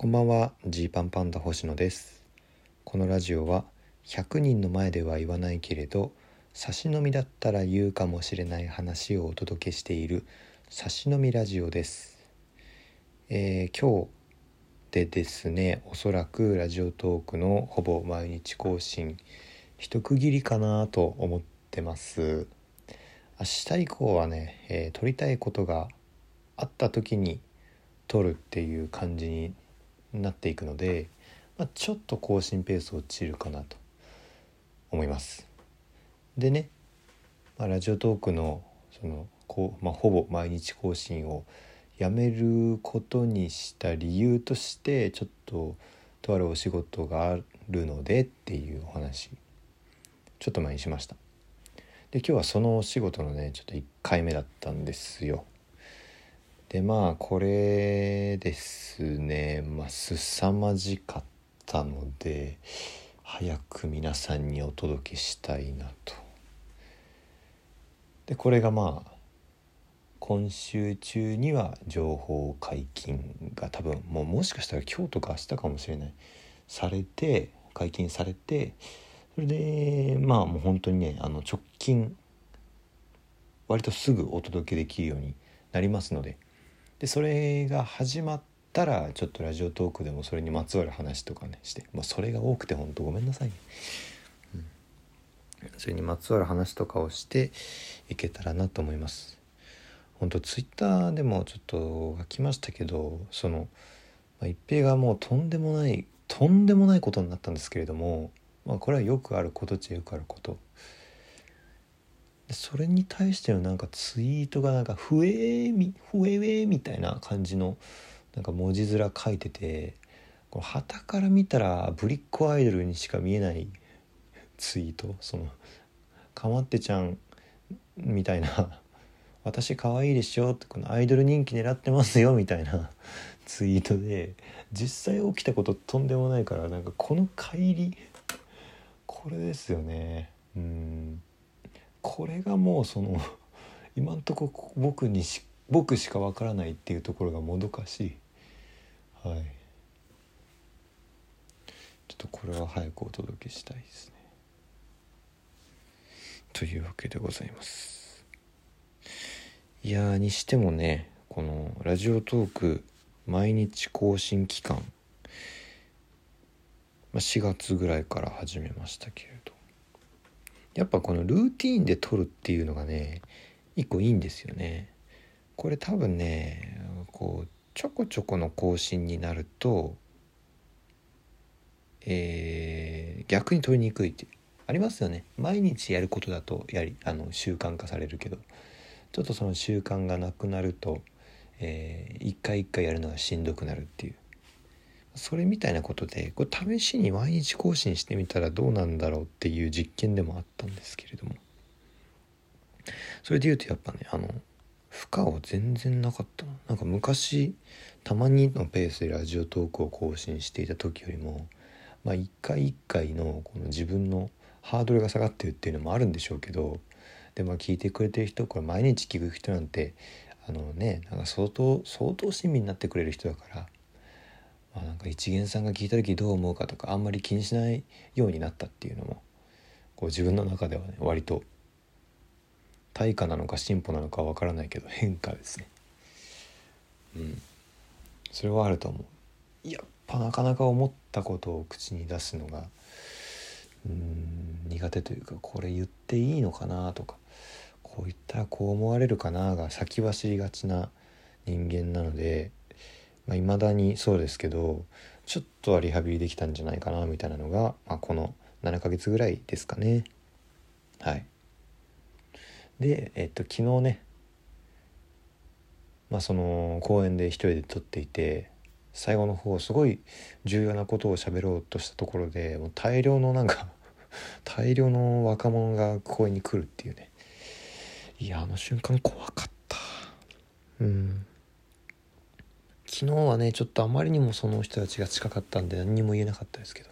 こんばんはジーパンパンダ星野です。このラジオは100人の前では言わないけれど差し飲みだったら言うかもしれない話をお届けしている差し飲みラジオです。えー、今日でですねおそらくラジオトークのほぼ毎日更新一区切りかなと思ってます。明日以降はね、えー、撮りたいことがあった時に撮るっていう感じになっていくので、まあ、ちょっと更新ペース落ちるかなと思います。でね、まあ、ラジオトークのそのこう、まあ、ほぼ毎日更新をやめることにした理由としてちょっととあるお仕事があるのでっていうお話ちょっと前にしました。で今日はそのお仕事のねちょっと1回目だったんですよ。でまあこれですね。まあ凄まじかったので早く皆さんにお届けしたいなと。でこれがまあ今週中には情報解禁が多分もうもしかしたら今日とか明日かもしれない。されて解禁されてそれでまあもう本当にねあの直近割とすぐお届けできるようになりますのででそれが始まったらちょっとラジオトークでもそれにまつわる話とかねして、まあ、それが多くて本当ごめんなさいね。うん、それにまつわる話とかをしていけたらなと思います。本当ツイッターでもちょっと書きましたけどその、まあ、一平がもうとんでもないとんでもないことになったんですけれども、まあ、これはよくあることっちゃよくあることそれに対してのなんかツイートがなんか「ふえーみふえーみたいな感じのなんか文字面書いててこはたから見たらぶりっ子アイドルにしか見えないツイートそのかまってちゃんみたいな私可愛いでしょってこのアイドル人気狙ってますよみたいなツイートで実際起きたこととんでもないからなんかこの乖離これですよね。うん。これがもうその 今んとこ僕にし僕しかわからないっていうところがもどかしい。はい。ちょっとこれは早くお届けしたいですね。というわけでございます。いやにしてもねこのラジオトーク毎日更新期間、4月ぐらいから始めましたけれどやっぱこのルーティーンで撮るっていうのがね一個いいんですよね。これ多分ねこうちょこちょこの更新になるとえー、逆に取りにくいってありますよね。毎日やることだとやはりあの習慣化されるけどちょっとその習慣がなくなると、えー、一回一回やるのがしんどくなるっていう。それみたいなことでこれ試しに毎日更新してみたらどうなんだろうっていう実験でもあったんですけれども。それで言うとやっぱねあの負荷は全然なかったなんか昔たまにのペースでラジオトークを更新していた時よりもまあ一回一回のこの自分のハードルが下がってるっていうのもあるんでしょうけどでまあ聞いてくれてる人これ毎日聞く人なんてあのねなんか相当相当親身になってくれる人だから、まあ、なんか一元さんが聞いた時どう思うかとかあんまり気にしないようになったっていうのもこう自分の中ではね割と対価なのか進歩なのかわからないけど変化ですね。うん、それはあると思う。やっぱなかなか思ったことを口に出すのがうん苦手というかこれ言っていいのかなとかこう言ったらこう思われるかなが先走りがちな人間なのでまあ、未だにそうですけどちょっとはリハビリできたんじゃないかなみたいなのが、まあ、この7ヶ月ぐらいですかね。はい。でえっと昨日ねまあその公園で一人で撮っていて最後の方すごい重要なことを喋ろうとしたところでもう大量のなんか 大量の若者が公園に来るっていうね。いやあの瞬間怖かった。うん。昨日はねちょっとあまりにもその人たちが近かったんで何にも言えなかったですけど。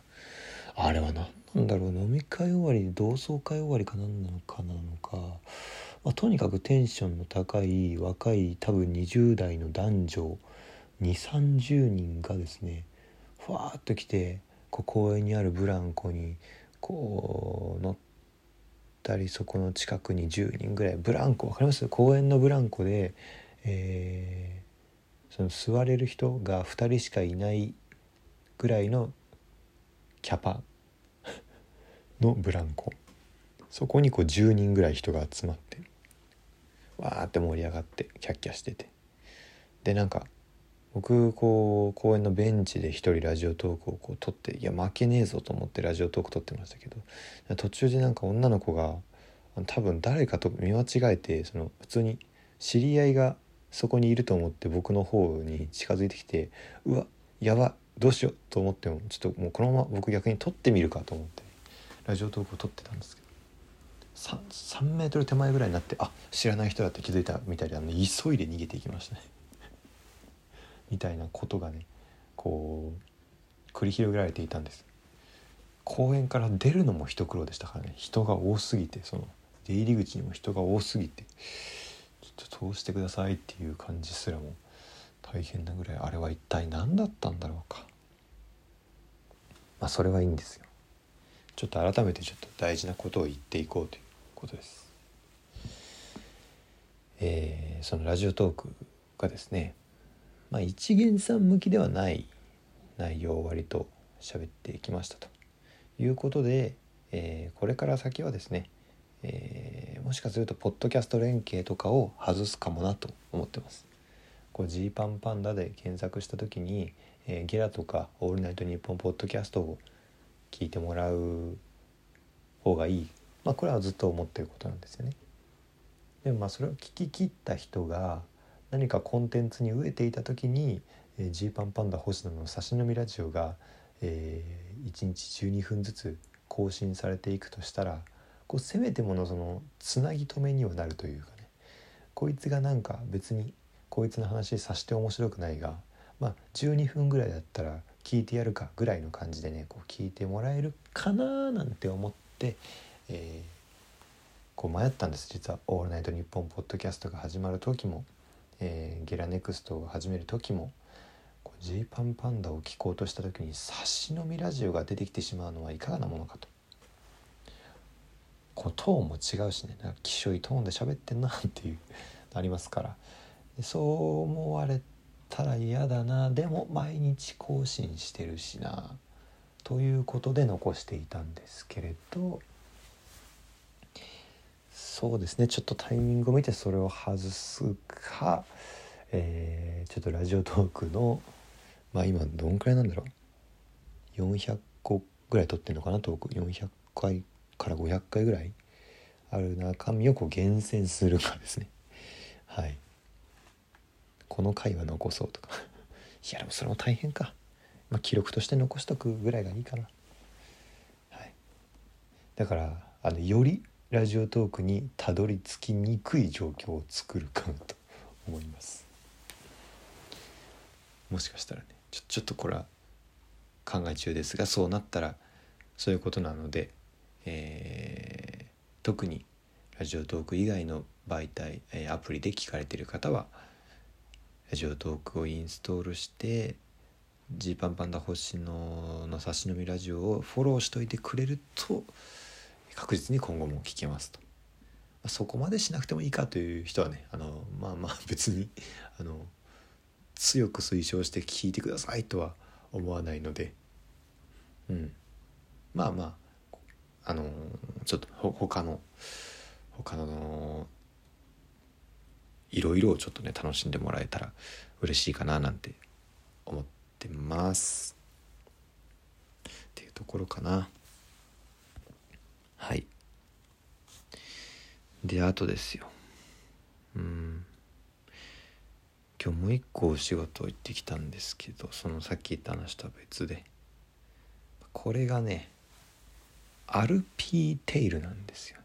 あれは何なんだろう飲み会終わり同窓会終わりか何なのかなのか、まあ、とにかくテンションの高い若い多分20代の男女2 3 0人がですねふわっと来てこう公園にあるブランコにこう乗ったりそこの近くに10人ぐらいブランコ分かります？公園のブランコで、えー、その座れる人が2人しかいないぐらいのキャパ のブランコ。そこにこう10人ぐらい人が集まってわーって盛り上がってキャッキャしてて。でなんか僕こう公園のベンチで一人ラジオトークをこう撮っていや負けねえぞと思ってラジオトーク撮ってましたけど途中でなんか女の子が多分誰かと見間違えてその普通に知り合いがそこにいると思って僕の方に近づいてきてうわやばどうしようと思ってもちょっともうこのまま僕逆に撮ってみるかと思ってラジオトークを撮ってたんですけど 3, 3メートル手前ぐらいになってあ知らない人だって気づいたみたいであの急いで逃げていきましたね。みたいなことがねこう繰り広げられていたんです。公園から出るのも一苦労でしたからね。人が多すぎてその出入り口にも人が多すぎて。ちょっと通してくださいっていう感じすらも大変なぐらいあれは一体何だったんだろうか。まあそれはいいんですよ。ちょっと改めてちょっと大事なことを言っていこうということです。えー、そのラジオトークがですねまあ、一元さん向きではない内容を割と喋ってきましたということで、えー、これから先はですね、えー、もしかするとポッドキャスト連携とかを外すかもなと思ってます。こうジーパンパンダで検索した時に、えー、ゲラとか「オールナイトニッポン」ポッドキャストを聞いてもらう方がいい、まあ、これはずっと思ってることなんですよね。でもまあそれを聞き切った人が何かコンテンツに飢えていた時にジーパンパンダ星野の差し飲みラジオが、えー、1日12分ずつ更新されていくとしたらこうせめてものそのつなぎ止めにはなるというかねこいつがなんか別にこいつの話さして面白くないがまあ12分ぐらいだったら聞いてやるかぐらいの感じでねこう聞いてもらえるかななんて思って、えー、こう迷ったんです実は「オールナイトニッポン」ポッドキャストが始まる時も。えー、ゲラネクストを始める時もジーパンパンダを聞こうとした時に差し飲みラジオが出てきてしまうのはいかがなものかと。こうトーンも違うしね。なんかきしょいトーンで喋ってんなっていう ありますから。そう思われたら嫌だな。でも毎日更新してるしな。ということで残していたんですけれど。そうですね。ちょっとタイミングを見てそれを外すか、えー、ちょっとラジオトークのまあ今どんくらいなんだろう。400個ぐらい撮ってんのかなトーク。400回から500回ぐらいある中身をこう厳選するかですね。はい。この回は残そうとか。いやでもそれも大変か。まあ記録として残しとくぐらいがいいかな。はい。だからあのよりラジオトークにたどり着きにくい状況を作るかなと思います。もしかしたらねちょちょっとこれは考え中ですがそうなったらそういうことなので、えー、特にラジオトーク以外の媒体、えアプリで聞かれている方はラジオトークをインストールしてジーパンパンダ星野の差し飲みラジオをフォローしといてくれると確実に今後も聞けますと。そこまでしなくてもいいかという人はねあのまあまあ別にあの強く推奨して聞いてくださいとは思わないので、うん、まあまああのちょっと他の他のいろいろをちょっとね楽しんでもらえたら嬉しいかななんて思ってます。っていうところかな。はい。であとですよ。うん。今日もう一個お仕事行ってきたんですけどそのさっき言った話とは別で。これがねアルピーテイルなんですよね。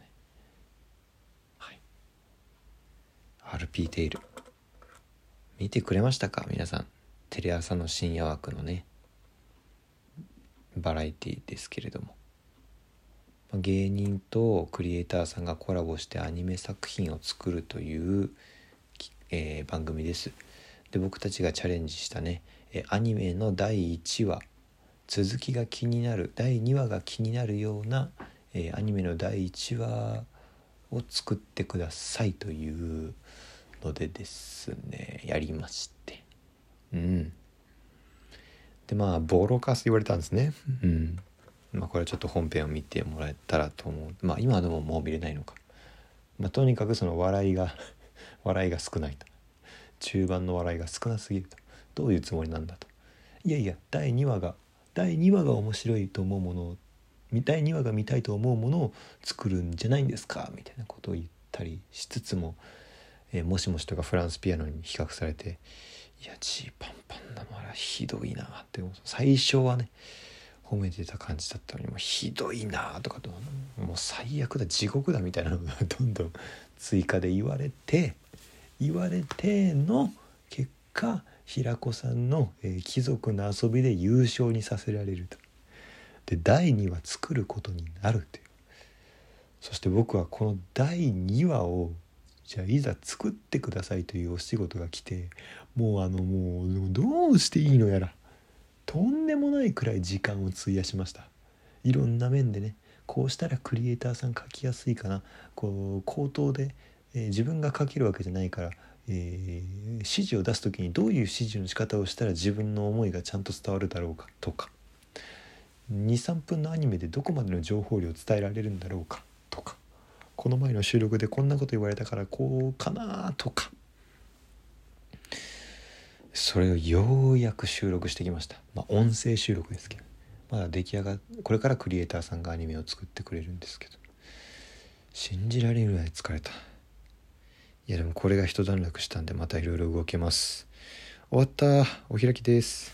はい。アルピーテイル。見てくれましたか？皆さん。テレ朝の深夜枠のね。バラエティですけれども。芸人とクリエイターさんがコラボしてアニメ作品を作るという、えー、番組です。で僕たちがチャレンジしたねアニメの第1話続きが気になる第2話が気になるような、えー、アニメの第1話を作ってくださいというのでですねやりまして。うん。でまあボロカス言われたんですね。うん。まあこれはちょっと本編を見てもらえたらと思う。まあ今でももう見れないのか。まあとにかくその笑いが 笑いが少ないと。中盤の笑いが少なすぎると。どういうつもりなんだと。いやいや第2話が第2話が面白いと思うもの第2話が見たいと思うものを作るんじゃないんですか？みたいなことを言ったりしつつもえー、もしもしとかフランスピアノに比較されていやジーパンパンだならひどいなって最初はね褒めてた感じだったのにもうひどいなとかともう最悪だ地獄だみたいなのがどんどん追加で言われて言われての結果平子さんの、え、貴族の遊びで優勝にさせられると。で第2話作ることになるっていう。そして僕はこの第2話をじゃあいざ作ってくださいというお仕事が来てもうあのもうどうしていいのやらとんでもないくらい時間を費やしました。いろんな面でねこうしたらクリエイターさん書きやすいかな。こう口頭で、えー、自分が書けるわけじゃないから、えー、指示を出す時にどういう指示の仕方をしたら自分の思いがちゃんと伝わるだろうかとか。23分のアニメでどこまでの情報量を伝えられるんだろうかとか。この前の収録でこんなこと言われたからこうかなとか。それをようやく収録してきました。まあ音声収録ですけど。まだ出来上がこれからクリエイターさんがアニメを作ってくれるんですけど。信じられるぐらい疲れた。いやでもこれが一段落したんでまたいろいろ動けます。終わった。お開きです。